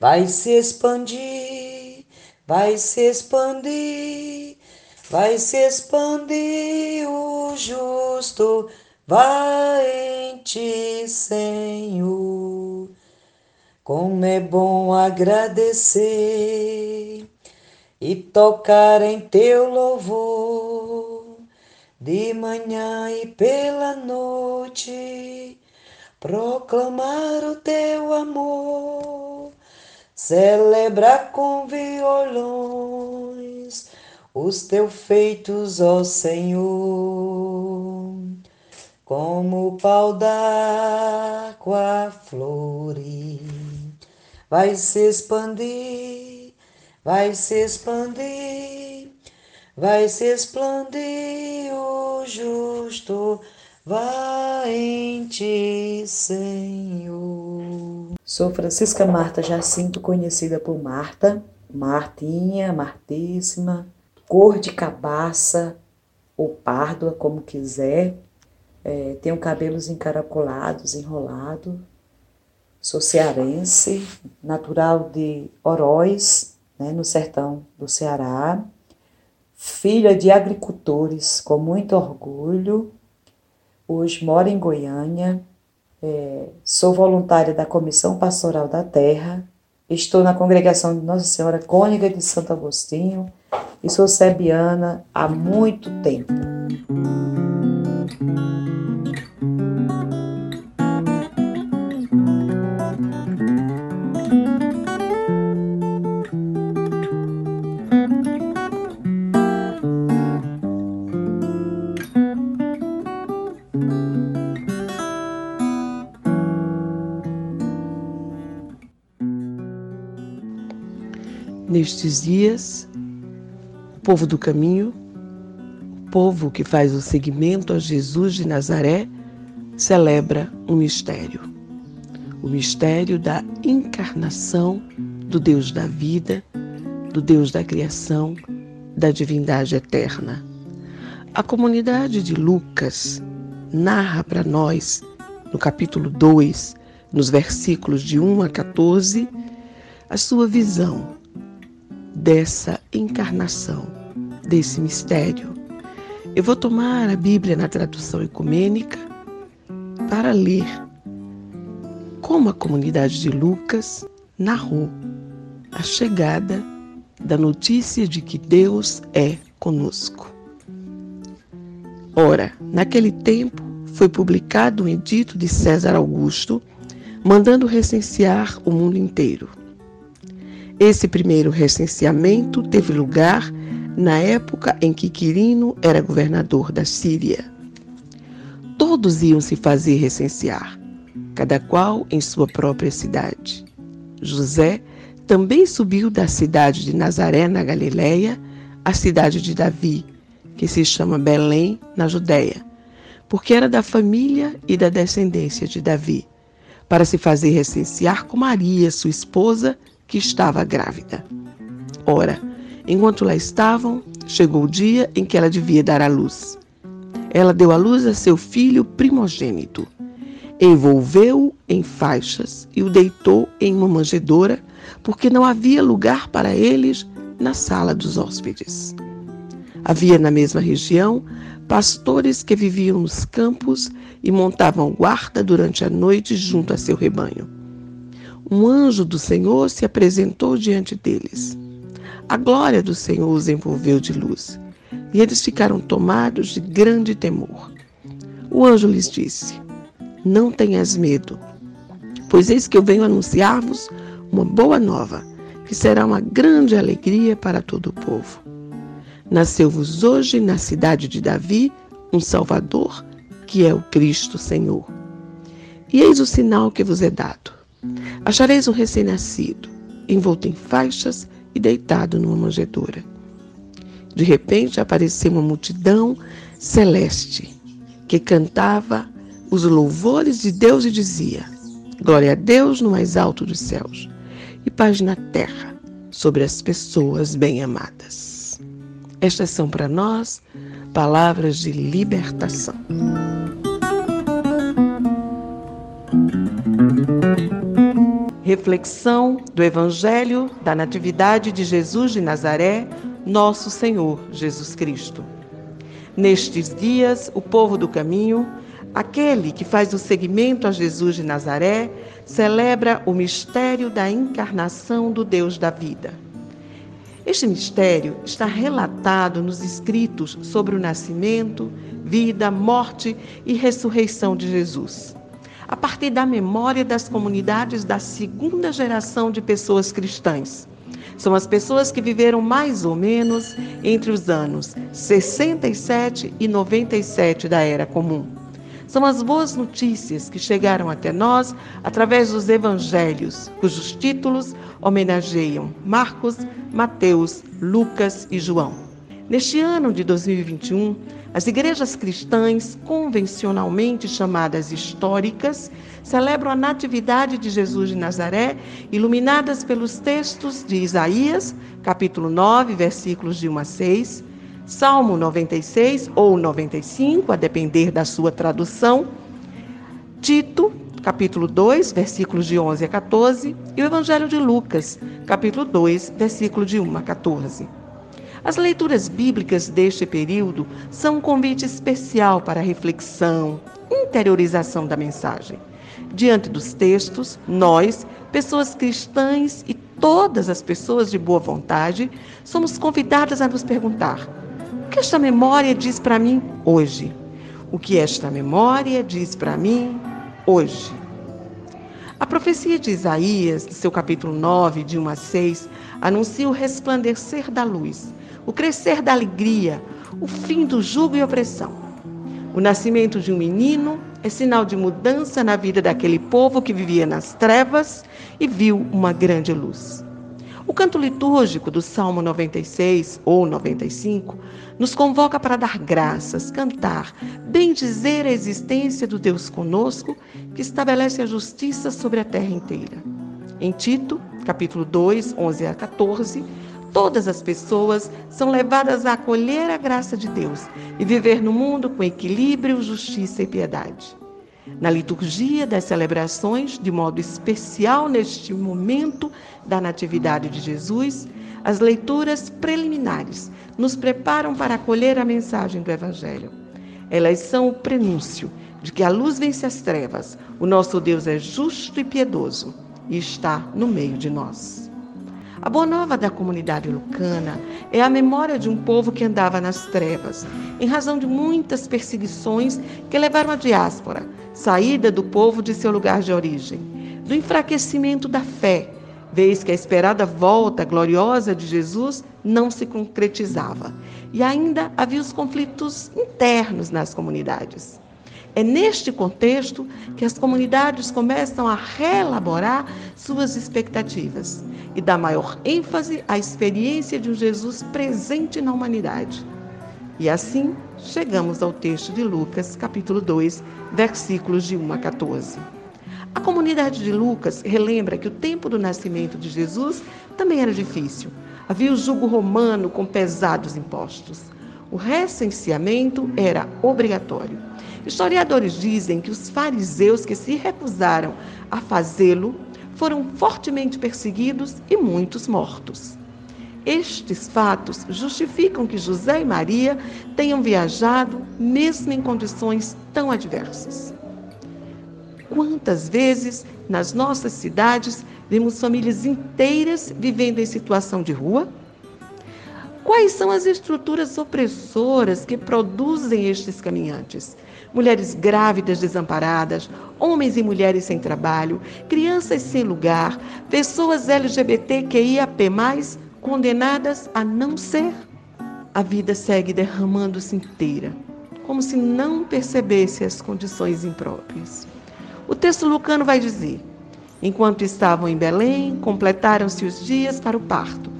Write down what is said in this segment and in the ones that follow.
vai se expandir, vai se expandir, vai se expandir o justo, vai em ti, Senhor. Como é bom agradecer e tocar em teu louvor de manhã e pela noite, proclamar o teu amor, celebrar com violões os teus feitos, ó Senhor, como o pau d'água flore, vai se expandir, vai se expandir vai se expandir o justo, vai em ti, Senhor. Sou Francisca Marta Jacinto, conhecida por Marta, Martinha, Martíssima, cor de cabaça ou párdua, como quiser. É, tenho cabelos encaracolados, enrolado. Sou cearense, natural de Oroz, né, no sertão do Ceará filha de agricultores com muito orgulho. Hoje moro em Goiânia, é, sou voluntária da Comissão Pastoral da Terra, estou na congregação de Nossa Senhora Cônica de Santo Agostinho e sou sebiana há muito tempo. Nestes dias, o povo do caminho, o povo que faz o seguimento a Jesus de Nazaré, celebra um mistério. O mistério da encarnação do Deus da vida, do Deus da criação, da divindade eterna. A comunidade de Lucas narra para nós, no capítulo 2, nos versículos de 1 a 14, a sua visão dessa encarnação, desse mistério. Eu vou tomar a Bíblia na tradução ecumênica para ler como a comunidade de Lucas narrou a chegada da notícia de que Deus é conosco. Ora, naquele tempo foi publicado um edito de César Augusto mandando recensear o mundo inteiro. Esse primeiro recenseamento teve lugar na época em que Quirino era governador da Síria. Todos iam se fazer recensear, cada qual em sua própria cidade. José também subiu da cidade de Nazaré, na Galiléia, à cidade de Davi, que se chama Belém, na Judéia, porque era da família e da descendência de Davi, para se fazer recensear com Maria, sua esposa, que estava grávida. Ora, enquanto lá estavam, chegou o dia em que ela devia dar à luz. Ela deu à luz a seu filho primogênito. Envolveu-o em faixas e o deitou em uma manjedoura, porque não havia lugar para eles na sala dos hóspedes. Havia na mesma região pastores que viviam nos campos e montavam guarda durante a noite junto a seu rebanho. Um anjo do Senhor se apresentou diante deles. A glória do Senhor os envolveu de luz, e eles ficaram tomados de grande temor. O anjo lhes disse: Não tenhas medo, pois eis que eu venho anunciar-vos uma boa nova, que será uma grande alegria para todo o povo. Nasceu-vos hoje na cidade de Davi um Salvador, que é o Cristo Senhor. E eis o sinal que vos é dado: achareis um recém-nascido, envolto em faixas e deitado numa manjedoura. De repente apareceu uma multidão celeste que cantava os louvores de Deus e dizia: Glória a Deus no mais alto dos céus e paz na terra sobre as pessoas bem-amadas. Estas são para nós palavras de libertação. Reflexão do Evangelho da Natividade de Jesus de Nazaré, nosso Senhor Jesus Cristo. Nestes dias, o povo do caminho, aquele que faz o seguimento a Jesus de Nazaré, celebra o mistério da encarnação do Deus da vida. Este mistério está relatado nos escritos sobre o nascimento, vida, morte e ressurreição de Jesus. A partir da memória das comunidades da segunda geração de pessoas cristãs. São as pessoas que viveram mais ou menos entre os anos 67 e 97 da Era Comum. São as boas notícias que chegaram até nós através dos evangelhos, cujos títulos homenageiam Marcos, Mateus, Lucas e João. Neste ano de 2021, as igrejas cristãs, convencionalmente chamadas históricas, celebram a Natividade de Jesus de Nazaré, iluminadas pelos textos de Isaías, capítulo 9, versículos de 1 a 6, Salmo 96 ou 95, a depender da sua tradução, Tito, capítulo 2, versículos de 11 a 14, e o Evangelho de Lucas, capítulo 2, versículo de 1 a 14. As leituras bíblicas deste período são um convite especial para reflexão, interiorização da mensagem. Diante dos textos, nós, pessoas cristãs e todas as pessoas de boa vontade, somos convidadas a nos perguntar: que esta memória diz para mim hoje? O que esta memória diz para mim hoje? A profecia de Isaías, no seu capítulo 9, de 1 a 6, anuncia o resplandecer da luz, o crescer da alegria, o fim do jugo e opressão. O nascimento de um menino é sinal de mudança na vida daquele povo que vivia nas trevas e viu uma grande luz. O canto litúrgico do Salmo 96 ou 95 nos convoca para dar graças, cantar, bendizer a existência do Deus conosco, que estabelece a justiça sobre a terra inteira. Em Tito, capítulo 2, 11 a 14, todas as pessoas são levadas a acolher a graça de Deus e viver no mundo com equilíbrio, justiça e piedade. Na liturgia das celebrações, de modo especial neste momento da Natividade de Jesus, as leituras preliminares nos preparam para acolher a mensagem do Evangelho. Elas são o prenúncio de que a luz vence as trevas, o nosso Deus é justo e piedoso e está no meio de nós. A boa nova da comunidade lucana é a memória de um povo que andava nas trevas, em razão de muitas perseguições que levaram à diáspora, saída do povo de seu lugar de origem, do enfraquecimento da fé, vez que a esperada volta gloriosa de Jesus não se concretizava, e ainda havia os conflitos internos nas comunidades. É neste contexto que as comunidades começam a reelaborar suas expectativas e dar maior ênfase à experiência de um Jesus presente na humanidade. E assim chegamos ao texto de Lucas, capítulo 2, versículos de 1 a 14. A comunidade de Lucas relembra que o tempo do nascimento de Jesus também era difícil. Havia o jugo romano com pesados impostos. O recenseamento era obrigatório. Historiadores dizem que os fariseus que se recusaram a fazê-lo foram fortemente perseguidos e muitos mortos. Estes fatos justificam que José e Maria tenham viajado mesmo em condições tão adversas. Quantas vezes nas nossas cidades vemos famílias inteiras vivendo em situação de rua? Quais são as estruturas opressoras que produzem estes caminhantes? Mulheres grávidas desamparadas, homens e mulheres sem trabalho, crianças sem lugar, pessoas LGBTQIAP+, condenadas a não ser. A vida segue derramando-se inteira, como se não percebesse as condições impróprias. O texto lucano vai dizer: Enquanto estavam em Belém, completaram-se os dias para o parto,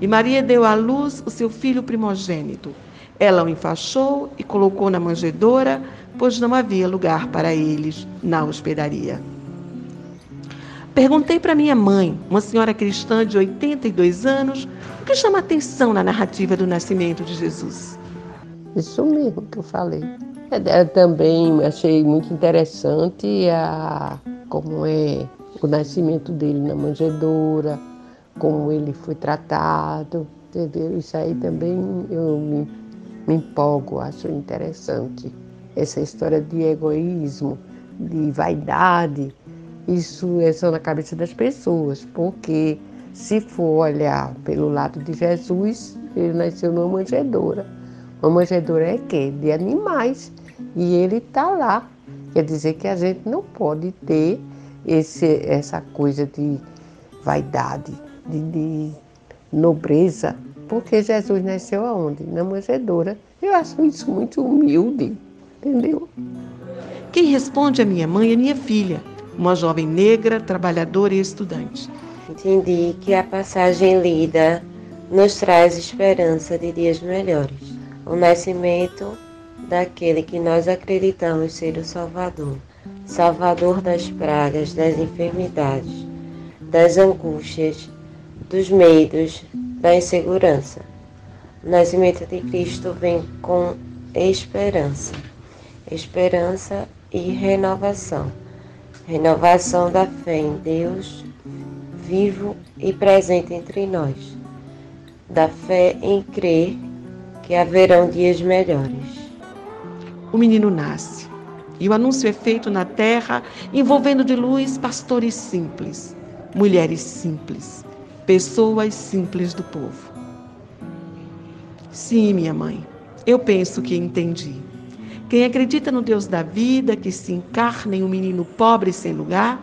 e Maria deu à luz o seu filho primogênito. Ela o enfaixou e colocou na manjedoura, pois não havia lugar para eles na hospedaria. Perguntei para minha mãe, uma senhora cristã de 82 anos, o que chama atenção na narrativa do nascimento de Jesus. Isso mesmo que eu falei. Eu também achei muito interessante a, como é o nascimento dele na manjedoura, como ele foi tratado, entendeu? Isso aí também eu me, me empolgo, acho interessante. Essa história de egoísmo, de vaidade, isso é só na cabeça das pessoas, porque se for olhar pelo lado de Jesus, ele nasceu numa manjedoura. Uma manjedoura é quê? De animais. E ele está lá. Quer dizer que a gente não pode ter esse, essa coisa de vaidade, de, de nobreza, porque Jesus nasceu aonde? Na manjedoura. Eu acho isso muito humilde, entendeu? Quem responde a minha mãe é minha filha uma jovem negra, trabalhadora e estudante. Entendi que a passagem lida nos traz esperança de dias melhores. O nascimento daquele que nós acreditamos ser o Salvador, Salvador das pragas, das enfermidades, das angústias, dos medos, da insegurança. O nascimento de Cristo vem com esperança, esperança e renovação renovação da fé em Deus vivo e presente entre nós, da fé em crer que haverão dias melhores. O menino nasce e o anúncio é feito na terra, envolvendo de luz pastores simples, mulheres simples, pessoas simples do povo. Sim, minha mãe, eu penso que entendi. Quem acredita no Deus da vida, que se encarna em um menino pobre sem lugar,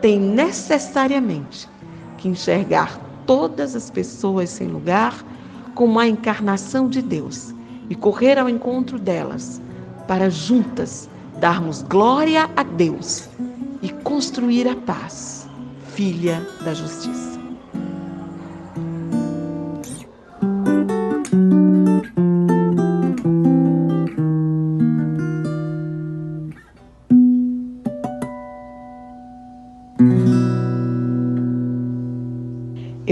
tem necessariamente que enxergar todas as pessoas sem lugar como a encarnação de Deus e correr ao encontro delas, para juntas darmos glória a Deus e construir a paz, filha da justiça.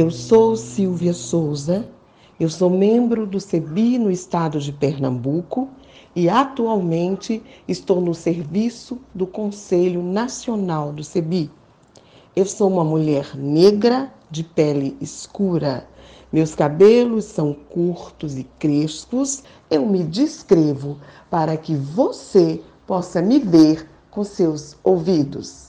Eu sou Silvia Souza, eu sou membro do CEBI no estado de Pernambuco e atualmente estou no serviço do Conselho Nacional do CEBI. Eu sou uma mulher negra de pele escura. Meus cabelos são curtos e crespos. Eu me descrevo para que você possa me ver com seus ouvidos.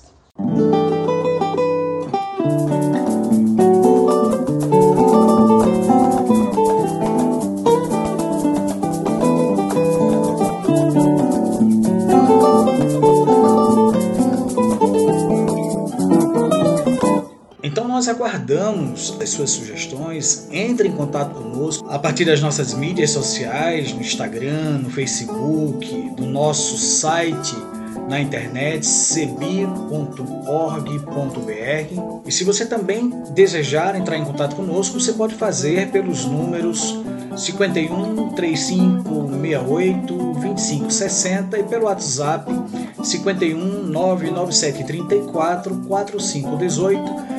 Aguardamos as suas sugestões. Entre em contato conosco a partir das nossas mídias sociais, no Instagram, no Facebook, do nosso site na internet cebi.org.br. E se você também desejar entrar em contato conosco, você pode fazer pelos números 51 35 68 25 60 e pelo WhatsApp 51 997 34 45 18